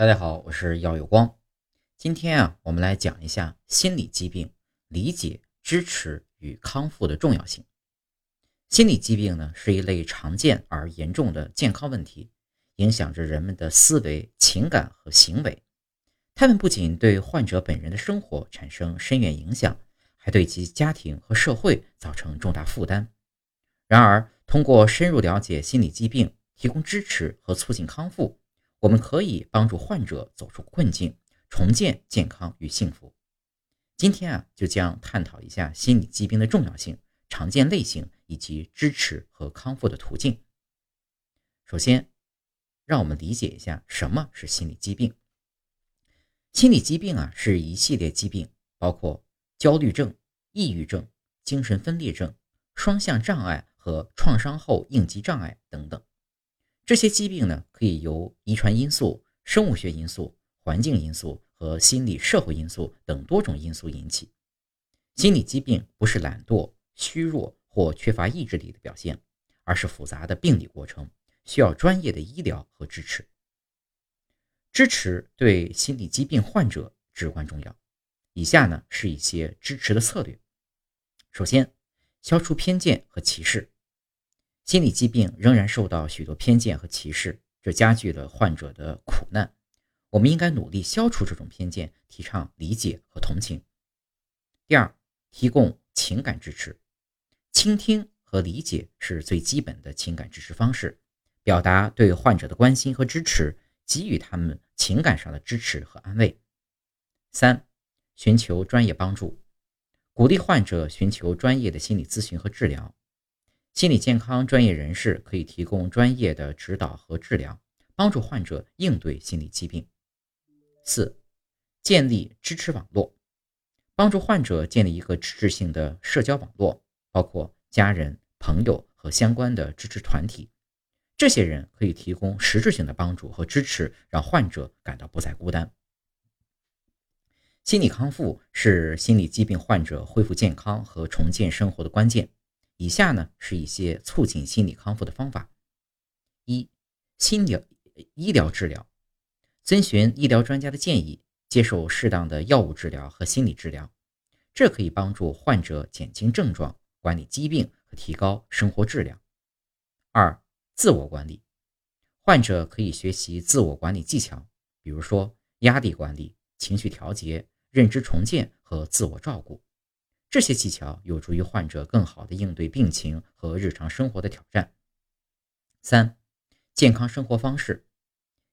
大家好，我是耀有光。今天啊，我们来讲一下心理疾病理解、支持与康复的重要性。心理疾病呢，是一类常见而严重的健康问题，影响着人们的思维、情感和行为。他们不仅对患者本人的生活产生深远影响，还对其家庭和社会造成重大负担。然而，通过深入了解心理疾病，提供支持和促进康复。我们可以帮助患者走出困境，重建健康与幸福。今天啊，就将探讨一下心理疾病的重要性、常见类型以及支持和康复的途径。首先，让我们理解一下什么是心理疾病。心理疾病啊，是一系列疾病，包括焦虑症、抑郁症、精神分裂症、双向障碍和创伤后应激障碍等等。这些疾病呢，可以由遗传因素、生物学因素、环境因素和心理社会因素等多种因素引起。心理疾病不是懒惰、虚弱或缺乏意志力的表现，而是复杂的病理过程，需要专业的医疗和支持。支持对心理疾病患者至关重要。以下呢是一些支持的策略。首先，消除偏见和歧视。心理疾病仍然受到许多偏见和歧视，这加剧了患者的苦难。我们应该努力消除这种偏见，提倡理解和同情。第二，提供情感支持，倾听和理解是最基本的情感支持方式。表达对患者的关心和支持，给予他们情感上的支持和安慰。三，寻求专业帮助，鼓励患者寻求专业的心理咨询和治疗。心理健康专业人士可以提供专业的指导和治疗，帮助患者应对心理疾病。四、建立支持网络，帮助患者建立一个支持性的社交网络，包括家人、朋友和相关的支持团体。这些人可以提供实质性的帮助和支持，让患者感到不再孤单。心理康复是心理疾病患者恢复健康和重建生活的关键。以下呢是一些促进心理康复的方法：一、心疗医疗治疗，遵循医疗专家的建议，接受适当的药物治疗和心理治疗，这可以帮助患者减轻症状、管理疾病和提高生活质量。二、自我管理，患者可以学习自我管理技巧，比如说压力管理、情绪调节、认知重建和自我照顾。这些技巧有助于患者更好地应对病情和日常生活的挑战。三、健康生活方式，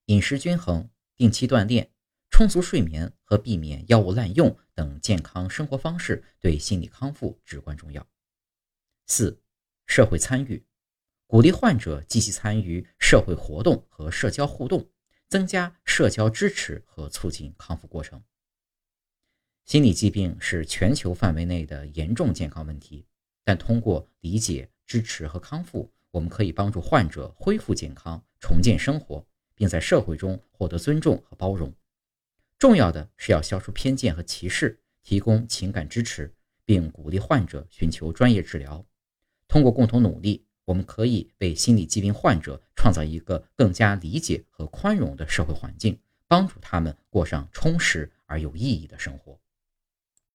饮食均衡、定期锻炼、充足睡眠和避免药物滥用等健康生活方式对心理康复至关重要。四、社会参与，鼓励患者积极参与社会活动和社交互动，增加社交支持和促进康复过程。心理疾病是全球范围内的严重健康问题，但通过理解、支持和康复，我们可以帮助患者恢复健康、重建生活，并在社会中获得尊重和包容。重要的是要消除偏见和歧视，提供情感支持，并鼓励患者寻求专业治疗。通过共同努力，我们可以为心理疾病患者创造一个更加理解和宽容的社会环境，帮助他们过上充实而有意义的生活。